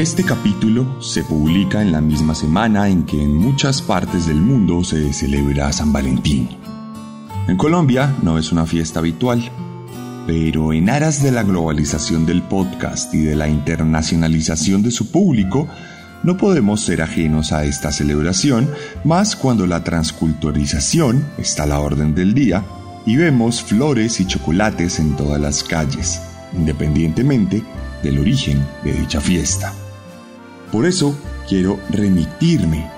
Este capítulo se publica en la misma semana en que en muchas partes del mundo se celebra San Valentín. En Colombia no es una fiesta habitual, pero en aras de la globalización del podcast y de la internacionalización de su público, no podemos ser ajenos a esta celebración, más cuando la transculturización está a la orden del día y vemos flores y chocolates en todas las calles, independientemente del origen de dicha fiesta. Por eso quiero remitirme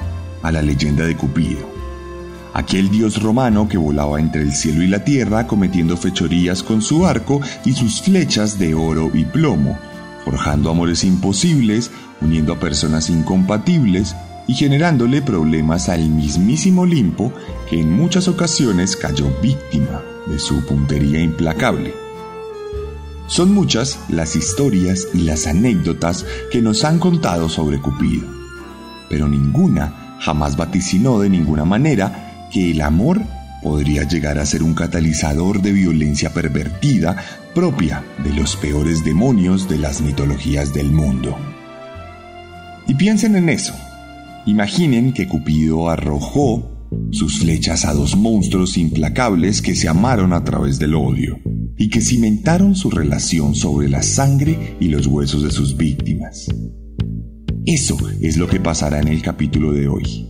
a la leyenda de Cupido, aquel dios romano que volaba entre el cielo y la tierra cometiendo fechorías con su arco y sus flechas de oro y plomo, forjando amores imposibles, uniendo a personas incompatibles y generándole problemas al mismísimo Olimpo que en muchas ocasiones cayó víctima de su puntería implacable. Son muchas las historias y las anécdotas que nos han contado sobre Cupido, pero ninguna jamás vaticinó de ninguna manera que el amor podría llegar a ser un catalizador de violencia pervertida propia de los peores demonios de las mitologías del mundo. Y piensen en eso. Imaginen que Cupido arrojó sus flechas a dos monstruos implacables que se amaron a través del odio y que cimentaron su relación sobre la sangre y los huesos de sus víctimas. Eso es lo que pasará en el capítulo de hoy.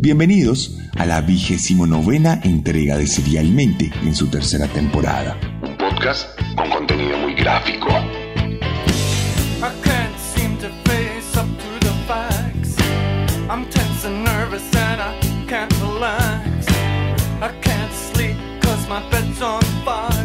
Bienvenidos a la vigésimo novena entrega de Serialmente en su tercera temporada. Un podcast con contenido muy gráfico. Y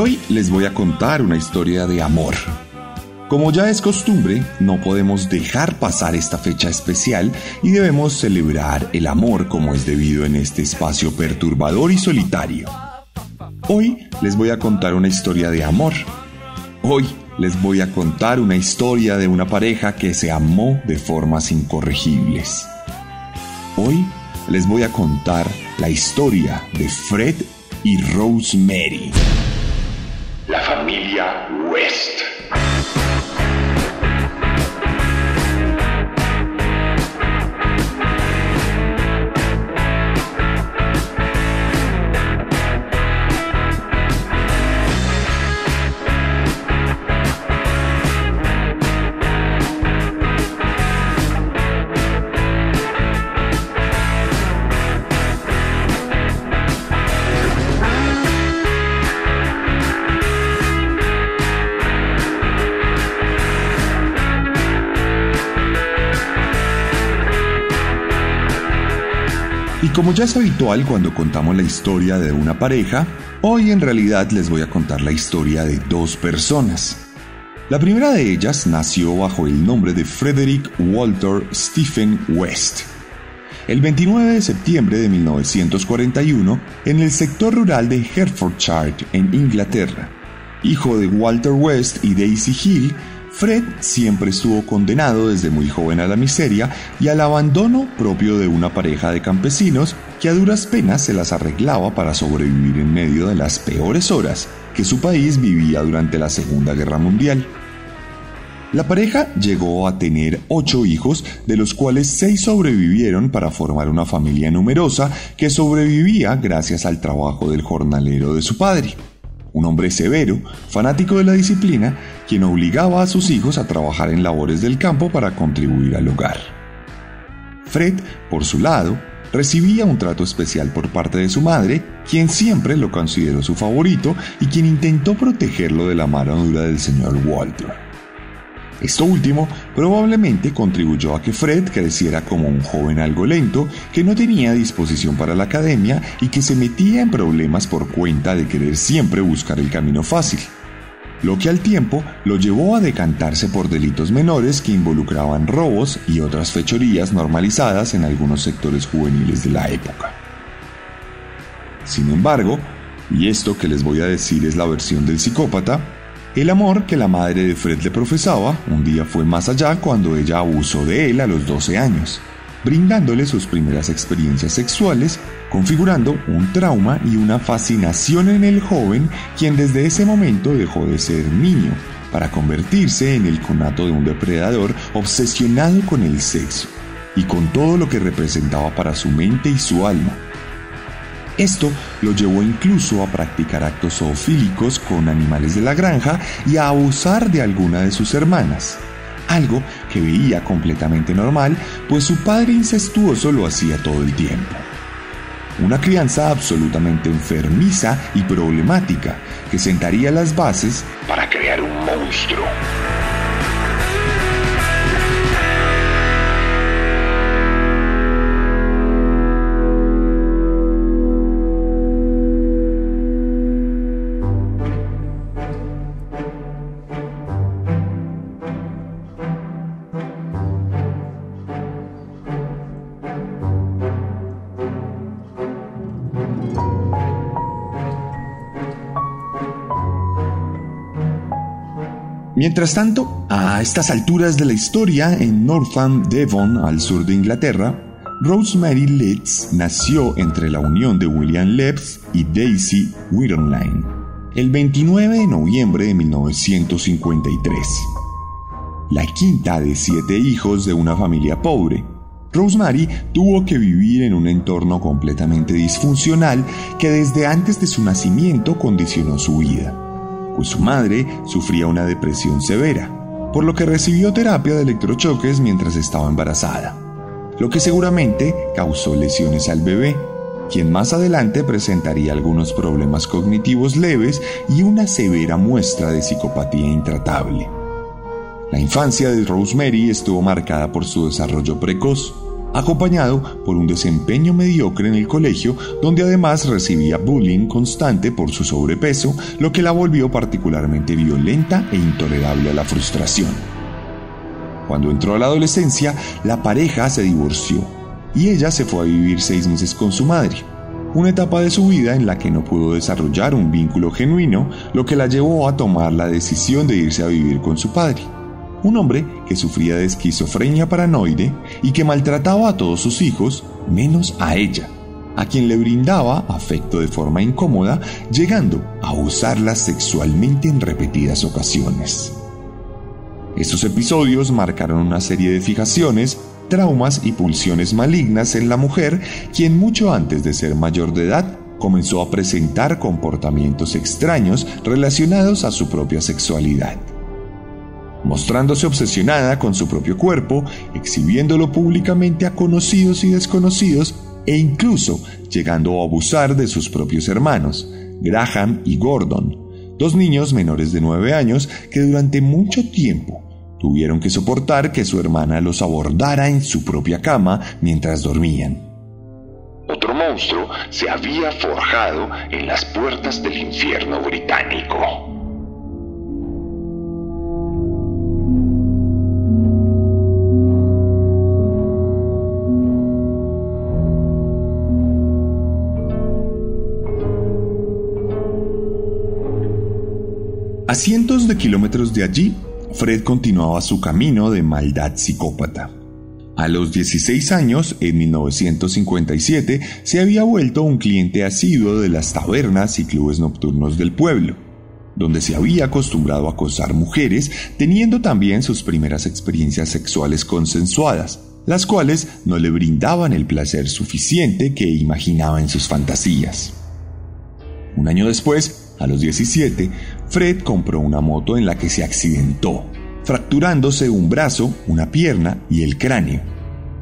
hoy les voy a contar una historia de amor. Como ya es costumbre, no podemos dejar pasar esta fecha especial y debemos celebrar el amor como es debido en este espacio perturbador y solitario. Hoy les voy a contar una historia de amor. Hoy les voy a contar una historia de una pareja que se amó de formas incorregibles. Hoy les voy a contar la historia de Fred y Rosemary la familia West. Como ya es habitual cuando contamos la historia de una pareja, hoy en realidad les voy a contar la historia de dos personas. La primera de ellas nació bajo el nombre de Frederick Walter Stephen West. El 29 de septiembre de 1941, en el sector rural de Hertfordshire, en Inglaterra. Hijo de Walter West y Daisy Hill, Fred siempre estuvo condenado desde muy joven a la miseria y al abandono propio de una pareja de campesinos que a duras penas se las arreglaba para sobrevivir en medio de las peores horas que su país vivía durante la Segunda Guerra Mundial. La pareja llegó a tener ocho hijos, de los cuales seis sobrevivieron para formar una familia numerosa que sobrevivía gracias al trabajo del jornalero de su padre. Un hombre severo, fanático de la disciplina, quien obligaba a sus hijos a trabajar en labores del campo para contribuir al hogar. Fred, por su lado, recibía un trato especial por parte de su madre, quien siempre lo consideró su favorito y quien intentó protegerlo de la mano dura del señor Walter. Esto último probablemente contribuyó a que Fred creciera como un joven algo lento, que no tenía disposición para la academia y que se metía en problemas por cuenta de querer siempre buscar el camino fácil, lo que al tiempo lo llevó a decantarse por delitos menores que involucraban robos y otras fechorías normalizadas en algunos sectores juveniles de la época. Sin embargo, y esto que les voy a decir es la versión del psicópata, el amor que la madre de Fred le profesaba un día fue más allá cuando ella abusó de él a los 12 años, brindándole sus primeras experiencias sexuales, configurando un trauma y una fascinación en el joven quien desde ese momento dejó de ser niño para convertirse en el conato de un depredador obsesionado con el sexo y con todo lo que representaba para su mente y su alma esto lo llevó incluso a practicar actos zoofílicos con animales de la granja y a abusar de alguna de sus hermanas, algo que veía completamente normal, pues su padre incestuoso lo hacía todo el tiempo. Una crianza absolutamente enfermiza y problemática que sentaría las bases para crear un monstruo. Mientras tanto, a estas alturas de la historia, en Northam, Devon, al sur de Inglaterra, Rosemary Leeds nació entre la unión de William Leeds y Daisy Whittonline el 29 de noviembre de 1953. La quinta de siete hijos de una familia pobre, Rosemary tuvo que vivir en un entorno completamente disfuncional que desde antes de su nacimiento condicionó su vida pues su madre sufría una depresión severa, por lo que recibió terapia de electrochoques mientras estaba embarazada, lo que seguramente causó lesiones al bebé, quien más adelante presentaría algunos problemas cognitivos leves y una severa muestra de psicopatía intratable. La infancia de Rosemary estuvo marcada por su desarrollo precoz, acompañado por un desempeño mediocre en el colegio, donde además recibía bullying constante por su sobrepeso, lo que la volvió particularmente violenta e intolerable a la frustración. Cuando entró a la adolescencia, la pareja se divorció y ella se fue a vivir seis meses con su madre, una etapa de su vida en la que no pudo desarrollar un vínculo genuino, lo que la llevó a tomar la decisión de irse a vivir con su padre un hombre que sufría de esquizofrenia paranoide y que maltrataba a todos sus hijos, menos a ella, a quien le brindaba afecto de forma incómoda, llegando a usarla sexualmente en repetidas ocasiones. Estos episodios marcaron una serie de fijaciones, traumas y pulsiones malignas en la mujer, quien mucho antes de ser mayor de edad comenzó a presentar comportamientos extraños relacionados a su propia sexualidad mostrándose obsesionada con su propio cuerpo, exhibiéndolo públicamente a conocidos y desconocidos e incluso llegando a abusar de sus propios hermanos, Graham y Gordon, dos niños menores de 9 años que durante mucho tiempo tuvieron que soportar que su hermana los abordara en su propia cama mientras dormían. Otro monstruo se había forjado en las puertas del infierno británico. A cientos de kilómetros de allí, Fred continuaba su camino de maldad psicópata. A los 16 años, en 1957, se había vuelto un cliente asiduo de las tabernas y clubes nocturnos del pueblo, donde se había acostumbrado a acosar mujeres, teniendo también sus primeras experiencias sexuales consensuadas, las cuales no le brindaban el placer suficiente que imaginaba en sus fantasías. Un año después, a los 17, Fred compró una moto en la que se accidentó, fracturándose un brazo, una pierna y el cráneo,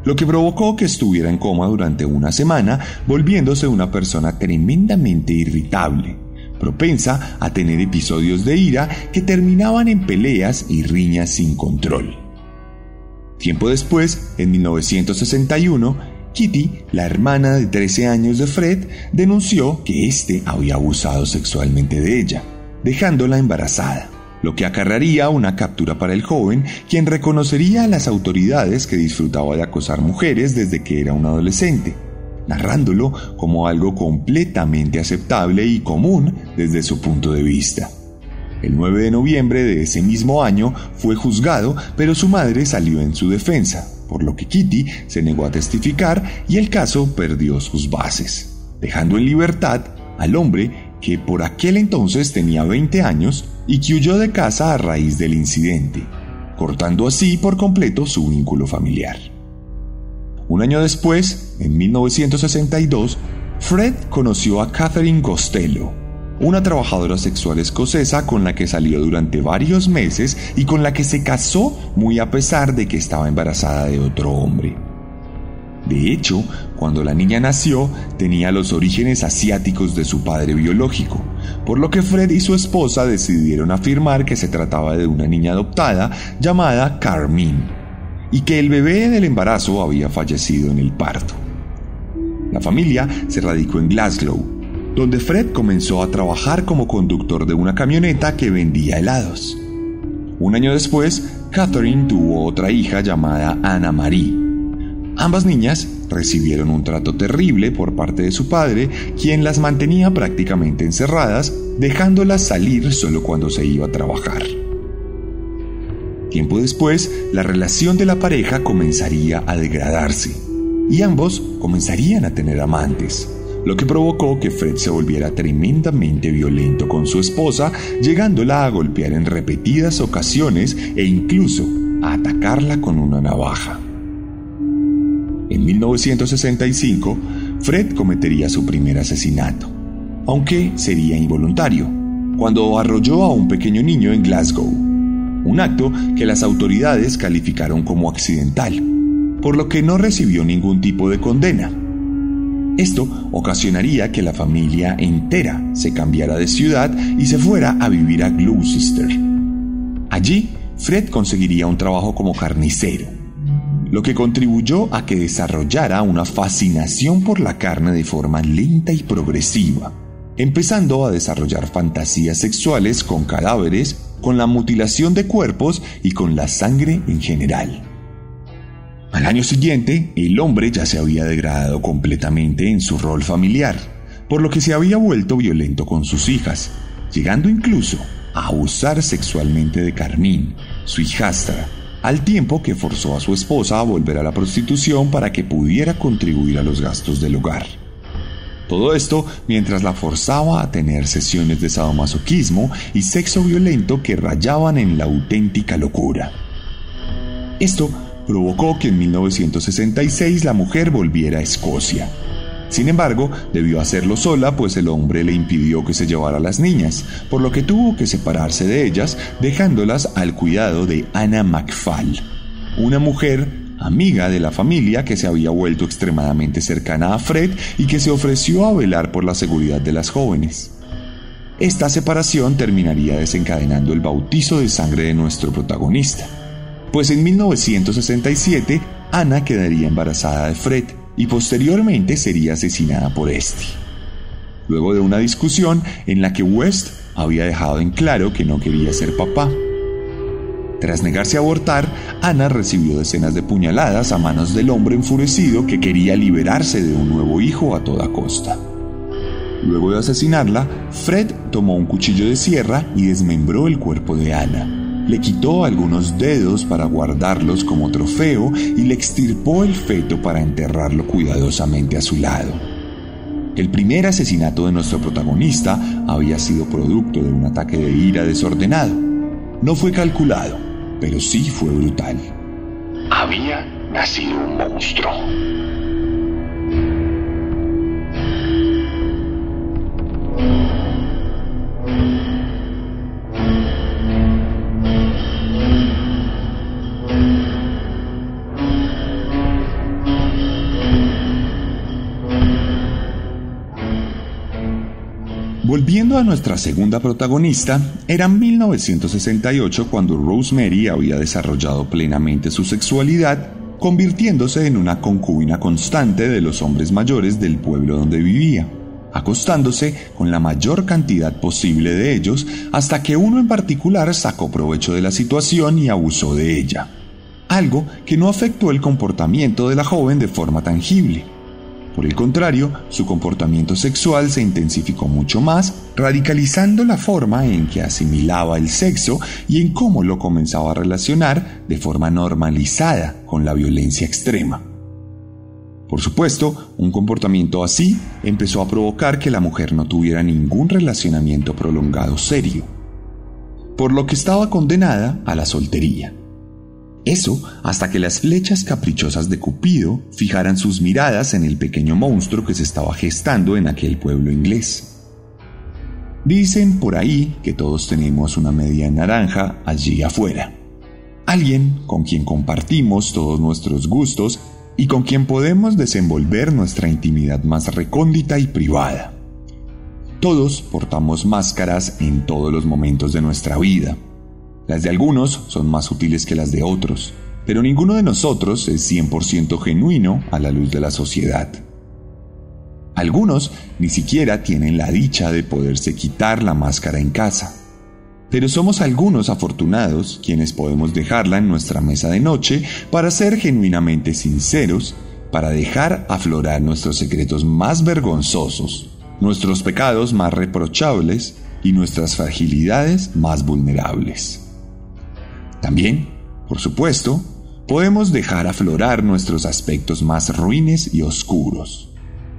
lo que provocó que estuviera en coma durante una semana, volviéndose una persona tremendamente irritable, propensa a tener episodios de ira que terminaban en peleas y riñas sin control. Tiempo después, en 1961, Kitty, la hermana de 13 años de Fred, denunció que éste había abusado sexualmente de ella, dejándola embarazada lo que acarraría una captura para el joven, quien reconocería a las autoridades que disfrutaba de acosar mujeres desde que era un adolescente, narrándolo como algo completamente aceptable y común desde su punto de vista. El 9 de noviembre de ese mismo año fue juzgado, pero su madre salió en su defensa, por lo que Kitty se negó a testificar y el caso perdió sus bases, dejando en libertad al hombre que por aquel entonces tenía 20 años y que huyó de casa a raíz del incidente, cortando así por completo su vínculo familiar. Un año después, en 1962, Fred conoció a Catherine Costello, una trabajadora sexual escocesa con la que salió durante varios meses y con la que se casó muy a pesar de que estaba embarazada de otro hombre. De hecho, cuando la niña nació, tenía los orígenes asiáticos de su padre biológico, por lo que Fred y su esposa decidieron afirmar que se trataba de una niña adoptada llamada Carmine, y que el bebé del embarazo había fallecido en el parto. La familia se radicó en Glasgow, donde Fred comenzó a trabajar como conductor de una camioneta que vendía helados. Un año después, Catherine tuvo otra hija llamada Anna Marie Ambas niñas recibieron un trato terrible por parte de su padre, quien las mantenía prácticamente encerradas, dejándolas salir solo cuando se iba a trabajar. Tiempo después, la relación de la pareja comenzaría a degradarse y ambos comenzarían a tener amantes, lo que provocó que Fred se volviera tremendamente violento con su esposa, llegándola a golpear en repetidas ocasiones e incluso a atacarla con una navaja. En 1965, Fred cometería su primer asesinato, aunque sería involuntario, cuando arrolló a un pequeño niño en Glasgow, un acto que las autoridades calificaron como accidental, por lo que no recibió ningún tipo de condena. Esto ocasionaría que la familia entera se cambiara de ciudad y se fuera a vivir a Gloucester. Allí, Fred conseguiría un trabajo como carnicero lo que contribuyó a que desarrollara una fascinación por la carne de forma lenta y progresiva, empezando a desarrollar fantasías sexuales con cadáveres, con la mutilación de cuerpos y con la sangre en general. Al año siguiente, el hombre ya se había degradado completamente en su rol familiar, por lo que se había vuelto violento con sus hijas, llegando incluso a abusar sexualmente de Carmín, su hijastra, al tiempo que forzó a su esposa a volver a la prostitución para que pudiera contribuir a los gastos del hogar. Todo esto mientras la forzaba a tener sesiones de sadomasoquismo y sexo violento que rayaban en la auténtica locura. Esto provocó que en 1966 la mujer volviera a Escocia sin embargo, debió hacerlo sola, pues el hombre le impidió que se llevara a las niñas, por lo que tuvo que separarse de ellas, dejándolas al cuidado de Anna McFall, una mujer amiga de la familia que se había vuelto extremadamente cercana a Fred y que se ofreció a velar por la seguridad de las jóvenes. Esta separación terminaría desencadenando el bautizo de sangre de nuestro protagonista, pues en 1967 Ana quedaría embarazada de Fred, y posteriormente sería asesinada por este. Luego de una discusión en la que West había dejado en claro que no quería ser papá. Tras negarse a abortar, Ana recibió decenas de puñaladas a manos del hombre enfurecido que quería liberarse de un nuevo hijo a toda costa. Luego de asesinarla, Fred tomó un cuchillo de sierra y desmembró el cuerpo de Ana le quitó algunos dedos para guardarlos como trofeo y le extirpó el feto para enterrarlo cuidadosamente a su lado. el primer asesinato de nuestro protagonista había sido producto de un ataque de ira desordenado. No fue calculado, pero sí fue brutal. Había nacido un monstruo. Volviendo a nuestra segunda protagonista, era 1968 cuando Rosemary había desarrollado plenamente su sexualidad, convirtiéndose en una concubina constante de los hombres mayores del pueblo donde vivía, acostándose con la mayor cantidad posible de ellos hasta que uno en particular sacó provecho de la situación y abusó de ella, algo que no afectó el comportamiento de la joven de forma tangible por el contrario, su comportamiento sexual se intensificó mucho más, radicalizando la forma en que asimilaba el sexo y en cómo lo comenzaba a relacionar de forma normalizada con la violencia extrema. Por supuesto, un comportamiento así empezó a provocar que la mujer no tuviera ningún relacionamiento prolongado serio, por lo que estaba condenada a la soltería. Eso hasta que las flechas caprichosas de Cupido fijaran sus miradas en el pequeño monstruo que se estaba gestando en aquel pueblo inglés. Dicen por ahí que todos tenemos una media naranja allí afuera. Alguien con quien compartimos todos nuestros gustos y con quien podemos desenvolver nuestra intimidad más recóndita y privada. Todos portamos máscaras en todos los momentos de nuestra vida las de algunos son más útiles que las de otros, pero ninguno de nosotros es 100% genuino a la luz de la sociedad. Algunos ni siquiera tienen la dicha de poderse quitar la máscara en casa, pero somos algunos afortunados quienes podemos dejarla en nuestra mesa de noche para ser genuinamente sinceros, para dejar aflorar nuestros secretos más vergonzosos, nuestros pecados más reprochables y nuestras fragilidades más vulnerables. También, por supuesto, podemos dejar aflorar nuestros aspectos más ruines y oscuros.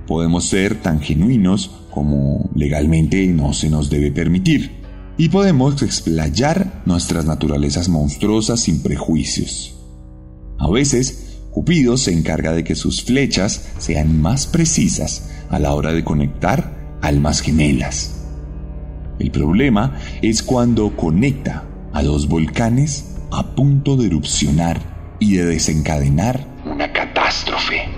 Podemos ser tan genuinos como legalmente no se nos debe permitir. Y podemos explayar nuestras naturalezas monstruosas sin prejuicios. A veces, Cupido se encarga de que sus flechas sean más precisas a la hora de conectar almas gemelas. El problema es cuando conecta a dos volcanes a punto de erupcionar y de desencadenar una catástrofe.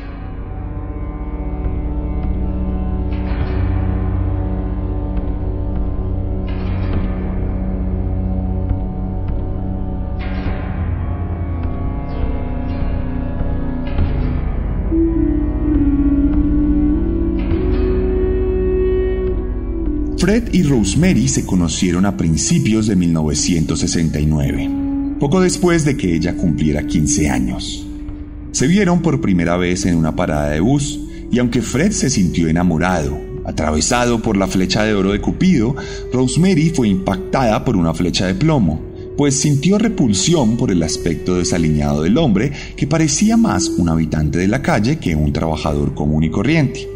Y Rosemary se conocieron a principios de 1969 poco después de que ella cumpliera 15 años. Se vieron por primera vez en una parada de bus y aunque Fred se sintió enamorado, atravesado por la flecha de oro de Cupido, Rosemary fue impactada por una flecha de plomo, pues sintió repulsión por el aspecto desaliñado del hombre que parecía más un habitante de la calle que un trabajador común y corriente.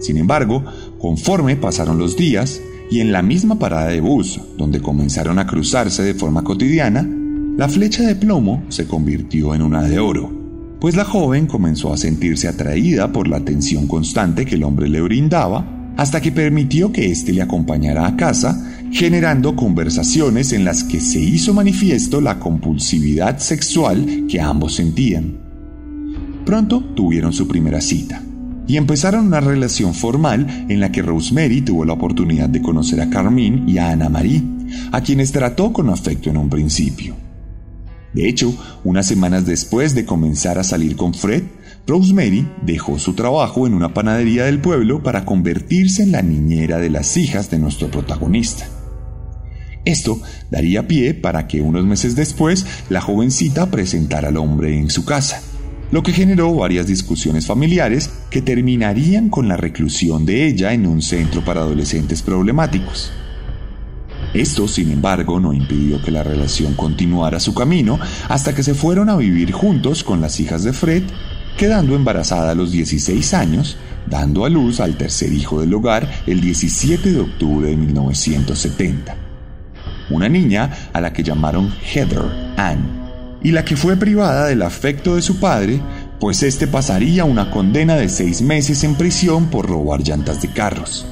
Sin embargo, conforme pasaron los días, y en la misma parada de bus, donde comenzaron a cruzarse de forma cotidiana, la flecha de plomo se convirtió en una de oro, pues la joven comenzó a sentirse atraída por la atención constante que el hombre le brindaba, hasta que permitió que éste le acompañara a casa, generando conversaciones en las que se hizo manifiesto la compulsividad sexual que ambos sentían. Pronto tuvieron su primera cita y empezaron una relación formal en la que Rosemary tuvo la oportunidad de conocer a Carmine y a Ana Marie, a quienes trató con afecto en un principio. De hecho, unas semanas después de comenzar a salir con Fred, Rosemary dejó su trabajo en una panadería del pueblo para convertirse en la niñera de las hijas de nuestro protagonista. Esto daría pie para que unos meses después la jovencita presentara al hombre en su casa, lo que generó varias discusiones familiares que terminarían con la reclusión de ella en un centro para adolescentes problemáticos. Esto, sin embargo, no impidió que la relación continuara su camino hasta que se fueron a vivir juntos con las hijas de Fred, quedando embarazada a los 16 años dando a luz al tercer hijo del hogar el 17 de octubre de 1970. Una niña a la que llamaron Heather Ann, y la que fue privada del afecto de su padre, pues este pasaría una condena de seis meses en prisión por robar llantas de carros.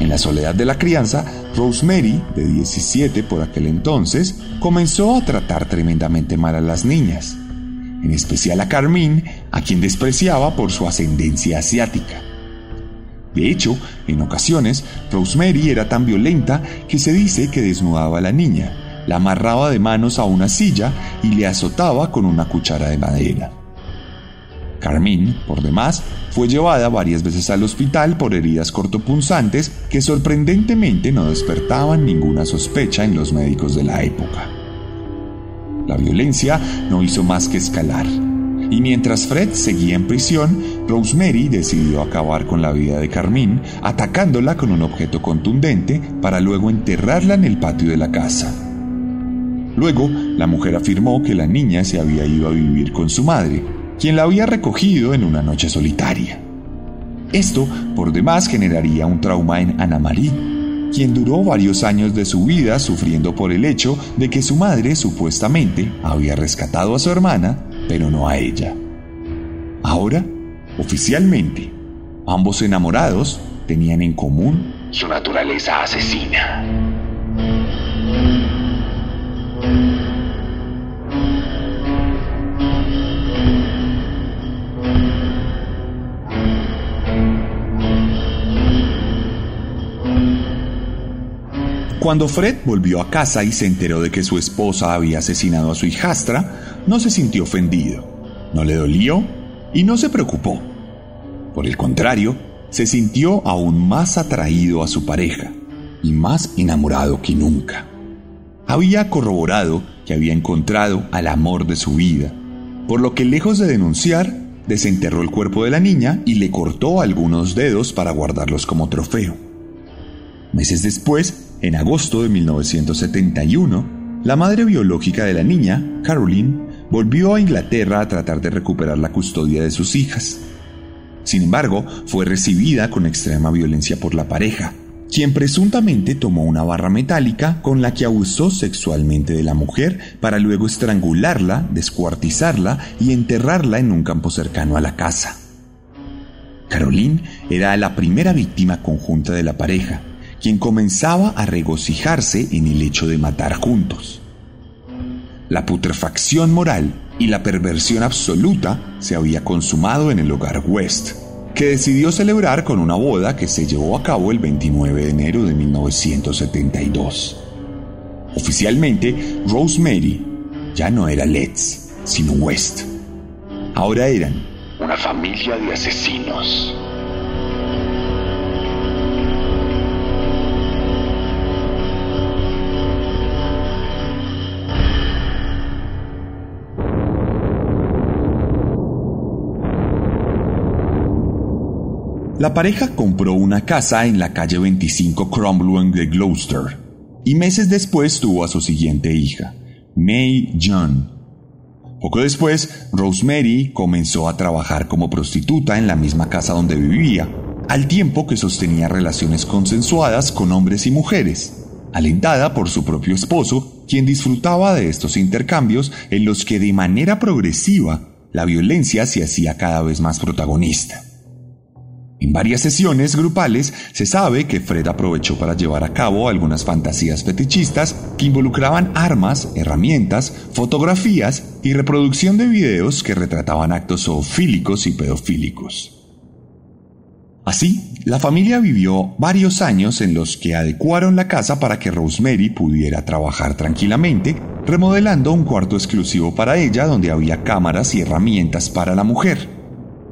En la soledad de la crianza, Rosemary, de 17 por aquel entonces, comenzó a tratar tremendamente mal a las niñas, en especial a Carmine, a quien despreciaba por su ascendencia asiática. De hecho, en ocasiones, Rosemary era tan violenta que se dice que desnudaba a la niña, la amarraba de manos a una silla y le azotaba con una cuchara de madera. Carmine, por demás, fue llevada varias veces al hospital por heridas cortopunzantes que sorprendentemente no despertaban ninguna sospecha en los médicos de la época. La violencia no hizo más que escalar, y mientras Fred seguía en prisión, Rosemary decidió acabar con la vida de Carmine atacándola con un objeto contundente para luego enterrarla en el patio de la casa. Luego, la mujer afirmó que la niña se había ido a vivir con su madre, quien la había recogido en una noche solitaria. Esto, por demás, generaría un trauma en Ana Marie, quien duró varios años de su vida sufriendo por el hecho de que su madre supuestamente había rescatado a su hermana, pero no a ella. Ahora, oficialmente, ambos enamorados tenían en común su naturaleza asesina. Cuando Fred volvió a casa y se enteró de que su esposa había asesinado a su hijastra, no se sintió ofendido, no le dolió y no se preocupó. Por el contrario, se sintió aún más atraído a su pareja y más enamorado que nunca. Había corroborado que había encontrado al amor de su vida, por lo que lejos de denunciar, desenterró el cuerpo de la niña y le cortó algunos dedos para guardarlos como trofeo. Meses después, en agosto de 1971, la madre biológica de la niña, Caroline, volvió a Inglaterra a tratar de recuperar la custodia de sus hijas. Sin embargo, fue recibida con extrema violencia por la pareja, quien presuntamente tomó una barra metálica con la que abusó sexualmente de la mujer para luego estrangularla, descuartizarla y enterrarla en un campo cercano a la casa. Caroline era la primera víctima conjunta de la pareja, quien comenzaba a regocijarse en el hecho de matar juntos. La putrefacción moral y la perversión absoluta se había consumado en el hogar West, que decidió celebrar con una boda que se llevó a cabo el 29 de enero de 1972. Oficialmente, Rosemary ya no era Letts, sino West. Ahora eran una familia de asesinos. La pareja compró una casa en la calle 25 Cromwell de Gloucester y meses después tuvo a su siguiente hija, May John. Poco después, Rosemary comenzó a trabajar como prostituta en la misma casa donde vivía, al tiempo que sostenía relaciones consensuadas con hombres y mujeres, alentada por su propio esposo, quien disfrutaba de estos intercambios en los que de manera progresiva la violencia se hacía cada vez más protagonista. En varias sesiones grupales se sabe que Fred aprovechó para llevar a cabo algunas fantasías fetichistas que involucraban armas, herramientas, fotografías y reproducción de videos que retrataban actos zoofílicos y pedofílicos. Así, la familia vivió varios años en los que adecuaron la casa para que Rosemary pudiera trabajar tranquilamente, remodelando un cuarto exclusivo para ella donde había cámaras y herramientas para la mujer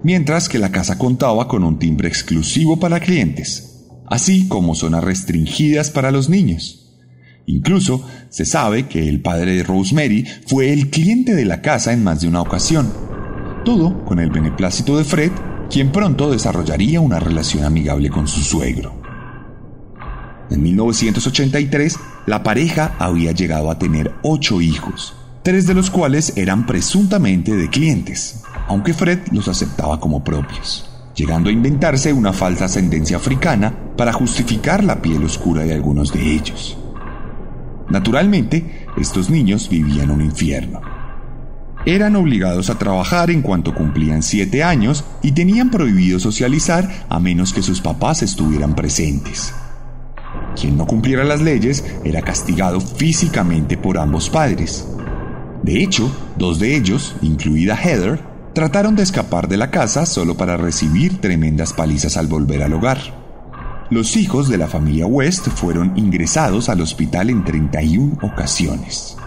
mientras que la casa contaba con un timbre exclusivo para clientes, así como zonas restringidas para los niños. Incluso se sabe que el padre de Rosemary fue el cliente de la casa en más de una ocasión, todo con el beneplácito de Fred, quien pronto desarrollaría una relación amigable con su suegro. En 1983, la pareja había llegado a tener ocho hijos, tres de los cuales eran presuntamente de clientes aunque Fred los aceptaba como propios. llegando a inventarse una falsa ascendencia africana para justificar la piel oscura de algunos de ellos. Naturalmente, estos niños vivían un infierno. Eran obligados a trabajar en cuanto cumplían siete años y tenían prohibido socializar a menos que sus papás estuvieran presentes. Quien no cumpliera las leyes era castigado físicamente por ambos padres. De hecho, dos de ellos, incluida Heather, trataron de escapar de la casa solo para recibir tremendas palizas al volver al hogar. Los hijos de la familia West fueron ingresados al hospital en 31 ocasiones.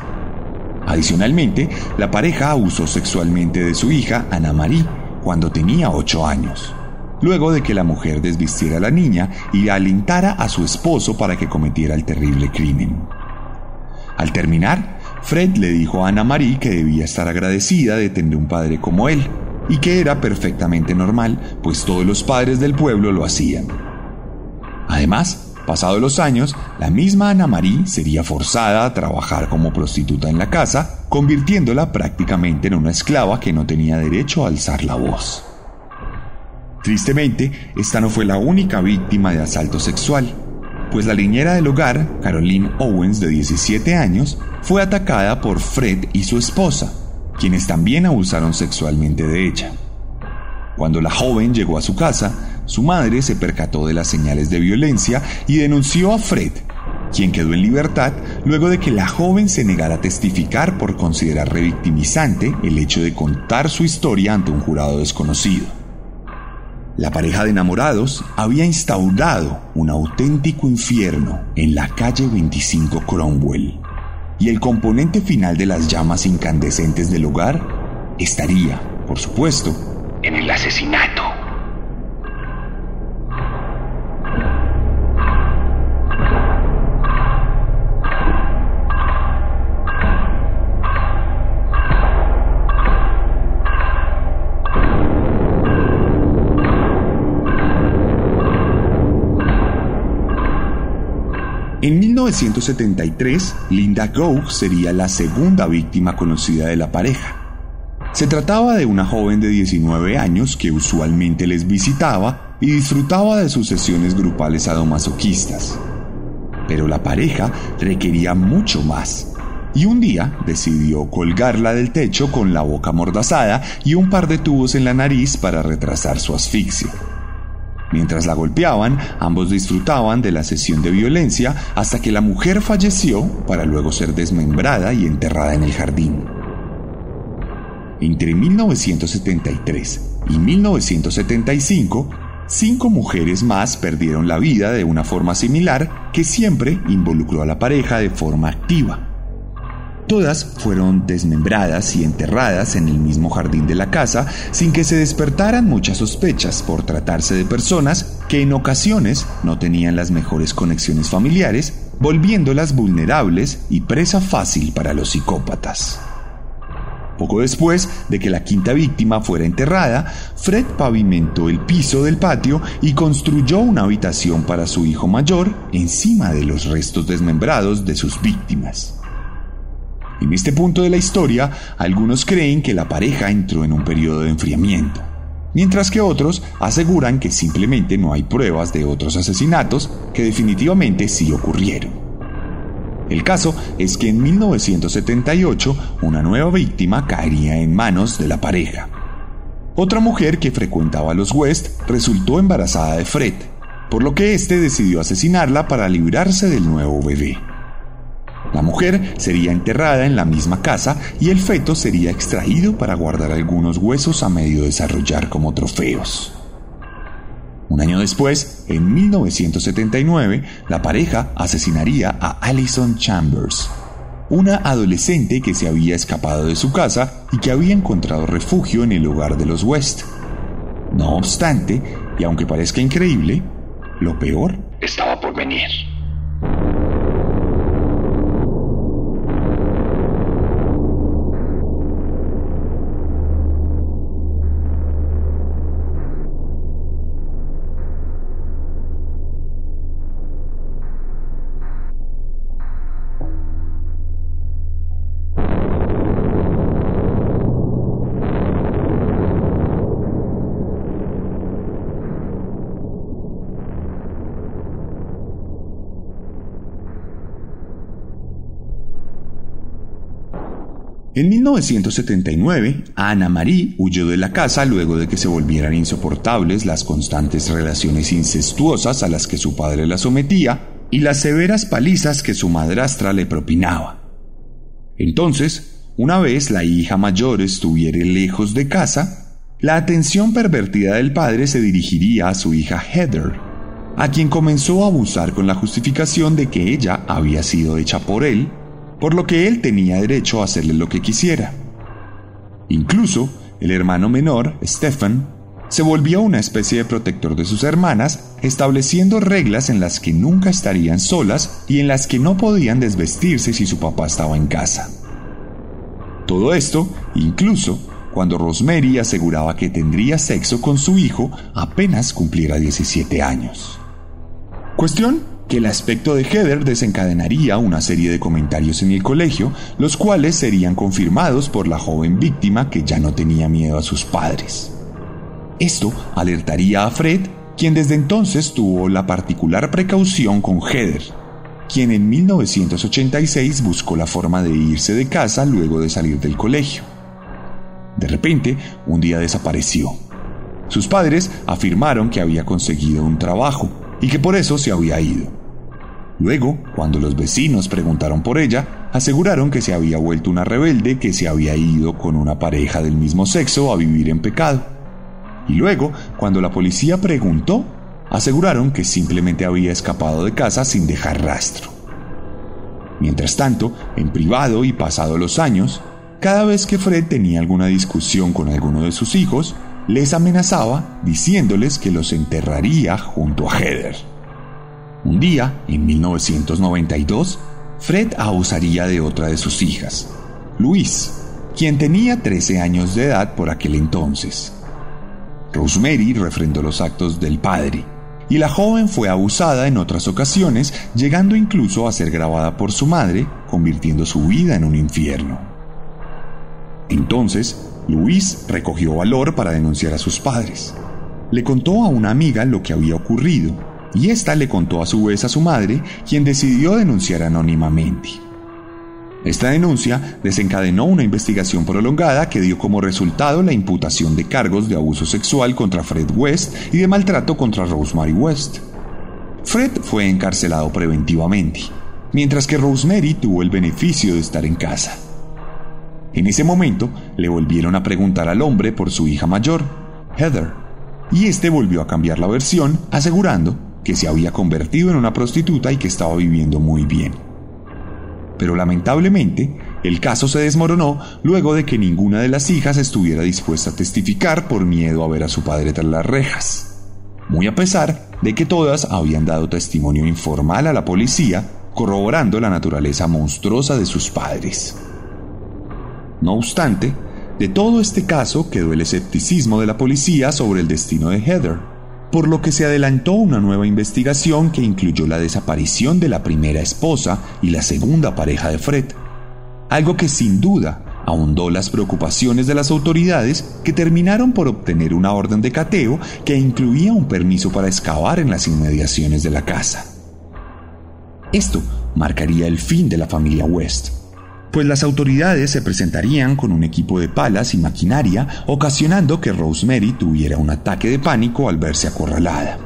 Adicionalmente, la pareja abusó sexualmente de su hija, Ana Marie, cuando tenía 8 años, luego de que la mujer desvistiera a la niña y alentara a su esposo para que cometiera el terrible crimen. Al terminar, Fred le dijo a Ana Marie que debía estar agradecida de tener un padre como él, y que era perfectamente normal, pues todos los padres del pueblo lo hacían. Además, pasados los años, la misma Ana Marie sería forzada a trabajar como prostituta en la casa, convirtiéndola prácticamente en una esclava que no tenía derecho a alzar la voz. Tristemente, esta no fue la única víctima de asalto sexual pues la niñera del hogar, Caroline Owens, de 17 años, fue atacada por Fred y su esposa, quienes también abusaron sexualmente de ella. Cuando la joven llegó a su casa, su madre se percató de las señales de violencia y denunció a Fred, quien quedó en libertad luego de que la joven se negara a testificar por considerar revictimizante el hecho de contar su historia ante un jurado desconocido. La pareja de enamorados había instaurado un auténtico infierno en la calle 25 Cromwell, y el componente final de las llamas incandescentes del hogar estaría, por supuesto, en el asesinato. En 1973, Linda Gough sería la segunda víctima conocida de la pareja. Se trataba de una joven de 19 años que usualmente les visitaba y disfrutaba de sus sesiones grupales sadomasoquistas. Pero la pareja requería mucho más y un día decidió colgarla del techo con la boca mordazada y un par de tubos en la nariz para retrasar su asfixia. Mientras la golpeaban, ambos disfrutaban de la sesión de violencia hasta que la mujer falleció para luego ser desmembrada y enterrada en el jardín. Entre 1973 y 1975, cinco mujeres más perdieron la vida de una forma similar que siempre involucró a la pareja de forma activa. Todas fueron desmembradas y enterradas en el mismo jardín de la casa sin que se despertaran muchas sospechas por tratarse de personas que en ocasiones no tenían las mejores conexiones familiares, volviéndolas vulnerables y presa fácil para los psicópatas. Poco después de que la quinta víctima fuera enterrada, Fred pavimentó el piso del patio y construyó una habitación para su hijo mayor encima de los restos desmembrados de sus víctimas. En este punto de la historia, algunos creen que la pareja entró en un periodo de enfriamiento, mientras que otros aseguran que simplemente no hay pruebas de otros asesinatos que definitivamente sí ocurrieron. El caso es que en 1978 una nueva víctima caería en manos de la pareja. Otra mujer que frecuentaba los West resultó embarazada de Fred, por lo que éste decidió asesinarla para librarse del nuevo bebé. La mujer sería enterrada en la misma casa y el feto sería extraído para guardar algunos huesos a medio desarrollar como trofeos. Un año después, en 1979, la pareja asesinaría a Alison Chambers, una adolescente que se había escapado de su casa y que había encontrado refugio en el hogar de los West. No obstante, y aunque parezca increíble, lo peor estaba por venir. En 1979, Ana Marie huyó de la casa luego de que se volvieran insoportables las constantes relaciones incestuosas a las que su padre la sometía y las severas palizas que su madrastra le propinaba. Entonces, una vez la hija mayor estuviera lejos de casa, la atención pervertida del padre se dirigiría a su hija Heather, a quien comenzó a abusar con la justificación de que ella había sido hecha por él por lo que él tenía derecho a hacerle lo que quisiera. Incluso el hermano menor, Stefan, se volvió una especie de protector de sus hermanas, estableciendo reglas en las que nunca estarían solas y en las que no podían desvestirse si su papá estaba en casa. Todo esto, incluso cuando Rosemary aseguraba que tendría sexo con su hijo apenas cumpliera 17 años. Cuestión que el aspecto de Heather desencadenaría una serie de comentarios en el colegio, los cuales serían confirmados por la joven víctima que ya no tenía miedo a sus padres. Esto alertaría a Fred, quien desde entonces tuvo la particular precaución con Heather, quien en 1986 buscó la forma de irse de casa luego de salir del colegio. De repente, un día desapareció. Sus padres afirmaron que había conseguido un trabajo y que por eso se había ido. Luego, cuando los vecinos preguntaron por ella, aseguraron que se había vuelto una rebelde que se había ido con una pareja del mismo sexo a vivir en pecado. Y luego, cuando la policía preguntó, aseguraron que simplemente había escapado de casa sin dejar rastro. Mientras tanto, en privado y pasado los años, cada vez que Fred tenía alguna discusión con alguno de sus hijos, les amenazaba diciéndoles que los enterraría junto a Heather. Un día, en 1992, Fred abusaría de otra de sus hijas, Luis, quien tenía 13 años de edad por aquel entonces. Rosemary refrendó los actos del padre, y la joven fue abusada en otras ocasiones, llegando incluso a ser grabada por su madre, convirtiendo su vida en un infierno. Entonces, Luis recogió valor para denunciar a sus padres. Le contó a una amiga lo que había ocurrido y ésta le contó a su vez a su madre, quien decidió denunciar anónimamente. Esta denuncia desencadenó una investigación prolongada que dio como resultado la imputación de cargos de abuso sexual contra Fred West y de maltrato contra Rosemary West. Fred fue encarcelado preventivamente, mientras que Rosemary tuvo el beneficio de estar en casa. En ese momento le volvieron a preguntar al hombre por su hija mayor, Heather, y este volvió a cambiar la versión, asegurando que se había convertido en una prostituta y que estaba viviendo muy bien. Pero lamentablemente, el caso se desmoronó luego de que ninguna de las hijas estuviera dispuesta a testificar por miedo a ver a su padre tras las rejas. Muy a pesar de que todas habían dado testimonio informal a la policía, corroborando la naturaleza monstruosa de sus padres. No obstante, de todo este caso quedó el escepticismo de la policía sobre el destino de Heather, por lo que se adelantó una nueva investigación que incluyó la desaparición de la primera esposa y la segunda pareja de Fred, algo que sin duda ahondó las preocupaciones de las autoridades que terminaron por obtener una orden de cateo que incluía un permiso para excavar en las inmediaciones de la casa. Esto marcaría el fin de la familia West pues las autoridades se presentarían con un equipo de palas y maquinaria, ocasionando que Rosemary tuviera un ataque de pánico al verse acorralada.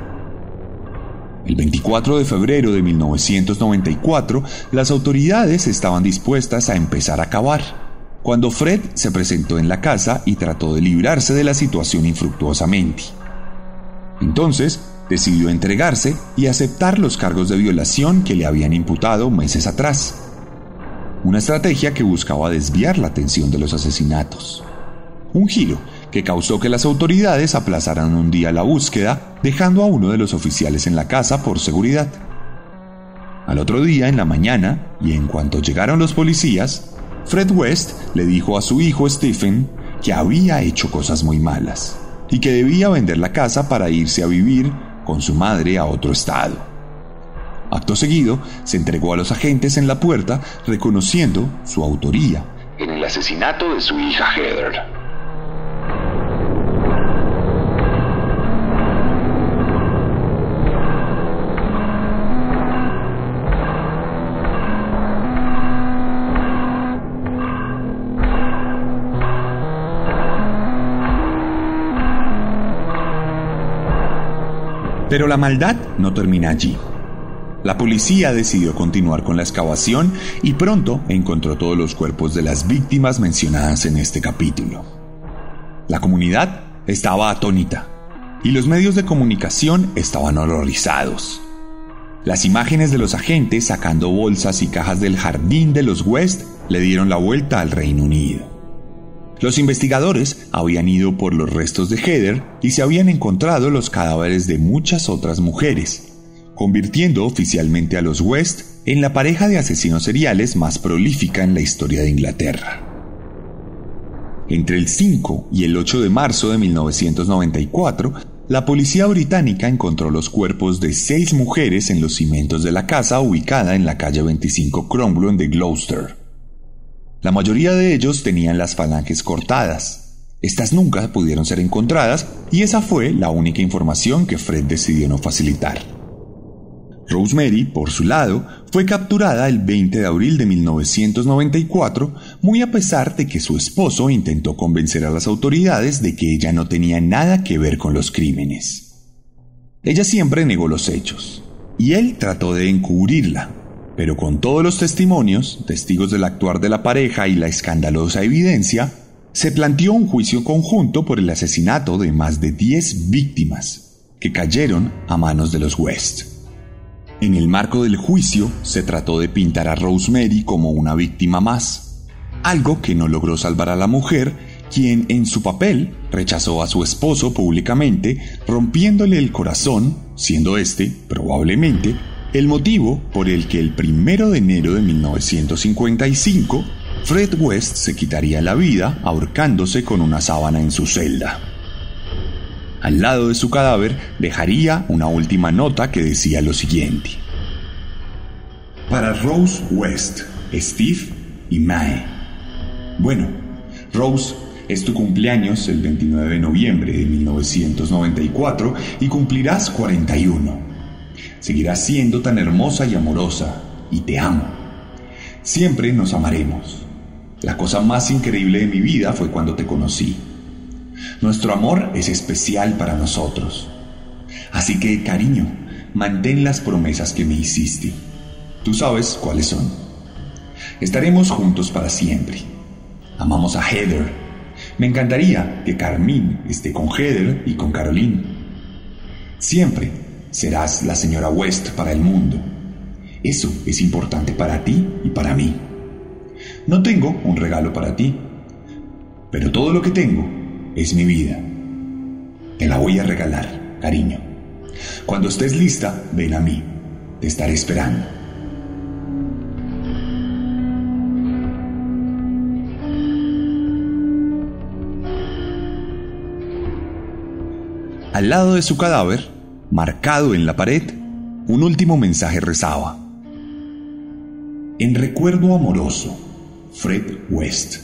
El 24 de febrero de 1994, las autoridades estaban dispuestas a empezar a cavar, cuando Fred se presentó en la casa y trató de librarse de la situación infructuosamente. Entonces, decidió entregarse y aceptar los cargos de violación que le habían imputado meses atrás una estrategia que buscaba desviar la atención de los asesinatos. Un giro que causó que las autoridades aplazaran un día la búsqueda, dejando a uno de los oficiales en la casa por seguridad. Al otro día, en la mañana, y en cuanto llegaron los policías, Fred West le dijo a su hijo Stephen que había hecho cosas muy malas y que debía vender la casa para irse a vivir con su madre a otro estado. Acto seguido, se entregó a los agentes en la puerta reconociendo su autoría en el asesinato de su hija Heather. Pero la maldad no termina allí. La policía decidió continuar con la excavación y pronto encontró todos los cuerpos de las víctimas mencionadas en este capítulo. La comunidad estaba atónita y los medios de comunicación estaban horrorizados. Las imágenes de los agentes sacando bolsas y cajas del jardín de los West le dieron la vuelta al Reino Unido. Los investigadores habían ido por los restos de Heather y se habían encontrado los cadáveres de muchas otras mujeres, convirtiendo oficialmente a los West en la pareja de asesinos seriales más prolífica en la historia de Inglaterra. Entre el 5 y el 8 de marzo de 1994, la policía británica encontró los cuerpos de seis mujeres en los cimientos de la casa ubicada en la calle 25 Cromwell de Gloucester. La mayoría de ellos tenían las falanges cortadas. Estas nunca pudieron ser encontradas y esa fue la única información que Fred decidió no facilitar. Rosemary, por su lado, fue capturada el 20 de abril de 1994, muy a pesar de que su esposo intentó convencer a las autoridades de que ella no tenía nada que ver con los crímenes. Ella siempre negó los hechos, y él trató de encubrirla, pero con todos los testimonios, testigos del actuar de la pareja y la escandalosa evidencia, se planteó un juicio conjunto por el asesinato de más de 10 víctimas que cayeron a manos de los West. En el marco del juicio se trató de pintar a Rosemary como una víctima más, algo que no logró salvar a la mujer, quien en su papel rechazó a su esposo públicamente, rompiéndole el corazón, siendo este, probablemente, el motivo por el que el primero de enero de 1955 Fred West se quitaría la vida ahorcándose con una sábana en su celda. Al lado de su cadáver dejaría una última nota que decía lo siguiente. Para Rose West, Steve y Mae. Bueno, Rose, es tu cumpleaños el 29 de noviembre de 1994 y cumplirás 41. Seguirás siendo tan hermosa y amorosa y te amo. Siempre nos amaremos. La cosa más increíble de mi vida fue cuando te conocí. Nuestro amor es especial para nosotros. Así que, cariño, mantén las promesas que me hiciste. Tú sabes cuáles son. Estaremos juntos para siempre. Amamos a Heather. Me encantaría que Carmine esté con Heather y con Caroline. Siempre serás la señora West para el mundo. Eso es importante para ti y para mí. No tengo un regalo para ti, pero todo lo que tengo es mi vida. Te la voy a regalar, cariño. Cuando estés lista, ven a mí. Te estaré esperando. Al lado de su cadáver, marcado en la pared, un último mensaje rezaba. En recuerdo amoroso, Fred West,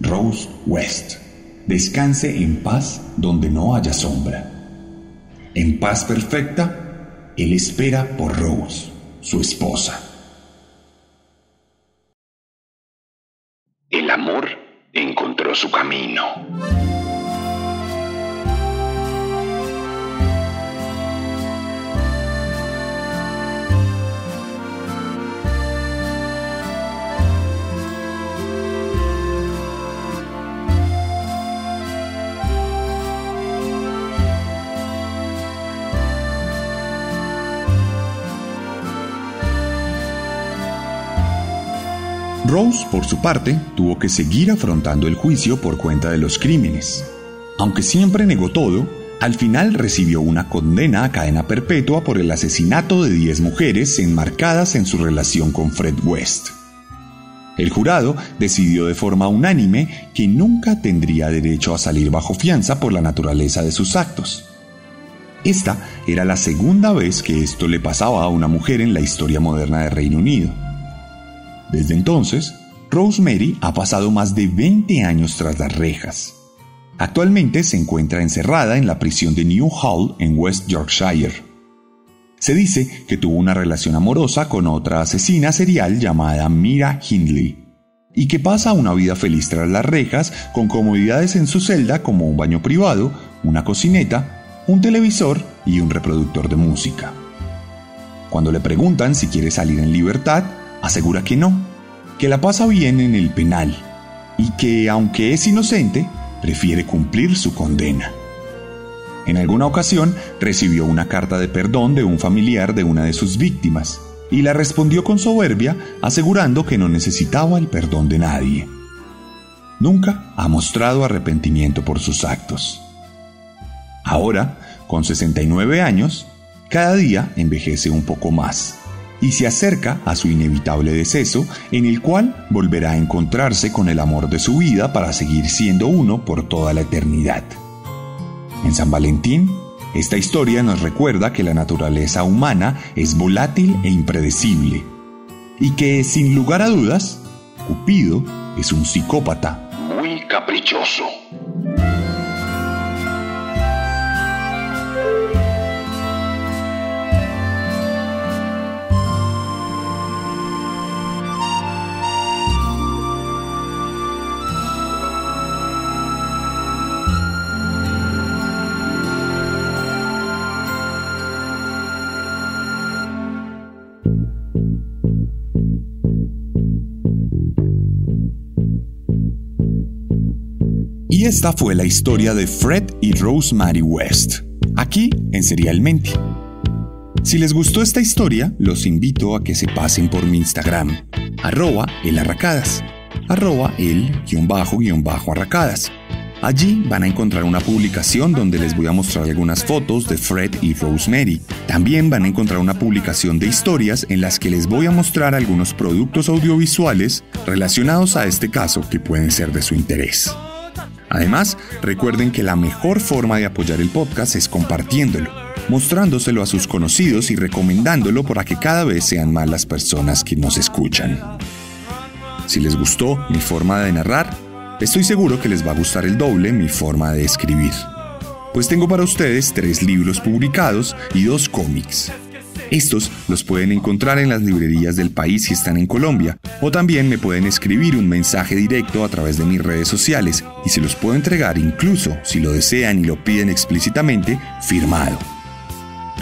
Rose West. Descanse en paz donde no haya sombra. En paz perfecta, Él espera por Rose, su esposa. El amor encontró su camino. Rose, por su parte, tuvo que seguir afrontando el juicio por cuenta de los crímenes. Aunque siempre negó todo, al final recibió una condena a cadena perpetua por el asesinato de 10 mujeres enmarcadas en su relación con Fred West. El jurado decidió de forma unánime que nunca tendría derecho a salir bajo fianza por la naturaleza de sus actos. Esta era la segunda vez que esto le pasaba a una mujer en la historia moderna de Reino Unido. Desde entonces, Rosemary ha pasado más de 20 años tras las rejas. Actualmente se encuentra encerrada en la prisión de New Hall en West Yorkshire. Se dice que tuvo una relación amorosa con otra asesina serial llamada Mira Hindley y que pasa una vida feliz tras las rejas con comodidades en su celda como un baño privado, una cocineta un televisor y un reproductor de música. Cuando le preguntan si quiere salir en libertad, asegura que no, que la pasa bien en el penal y que, aunque es inocente, prefiere cumplir su condena. En alguna ocasión recibió una carta de perdón de un familiar de una de sus víctimas y la respondió con soberbia asegurando que no necesitaba el perdón de nadie. Nunca ha mostrado arrepentimiento por sus actos. Ahora, con 69 años, cada día envejece un poco más y se acerca a su inevitable deceso en el cual volverá a encontrarse con el amor de su vida para seguir siendo uno por toda la eternidad. En San Valentín, esta historia nos recuerda que la naturaleza humana es volátil e impredecible y que, sin lugar a dudas, Cupido es un psicópata. Muy caprichoso. Esta fue la historia de Fred y Rosemary West, aquí en Serialmente. Si les gustó esta historia, los invito a que se pasen por mi Instagram, arroba elarracadas, arroba el-arracadas. Allí van a encontrar una publicación donde les voy a mostrar algunas fotos de Fred y Rosemary. También van a encontrar una publicación de historias en las que les voy a mostrar algunos productos audiovisuales relacionados a este caso que pueden ser de su interés. Además, recuerden que la mejor forma de apoyar el podcast es compartiéndolo, mostrándoselo a sus conocidos y recomendándolo para que cada vez sean más las personas que nos escuchan. Si les gustó mi forma de narrar, estoy seguro que les va a gustar el doble mi forma de escribir. Pues tengo para ustedes tres libros publicados y dos cómics. Estos los pueden encontrar en las librerías del país si están en Colombia, o también me pueden escribir un mensaje directo a través de mis redes sociales y se los puedo entregar incluso, si lo desean y lo piden explícitamente, firmado.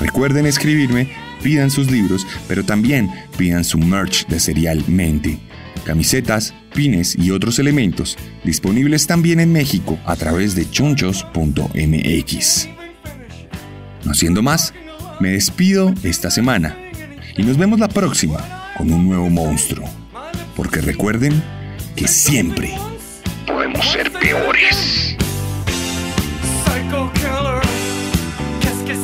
Recuerden escribirme, pidan sus libros, pero también pidan su merch de Serialmente, camisetas, pines y otros elementos, disponibles también en México a través de chunchos.mx. No siendo más, me despido esta semana y nos vemos la próxima con un nuevo monstruo. Porque recuerden que siempre Podemos ser peores. Psycho killer, que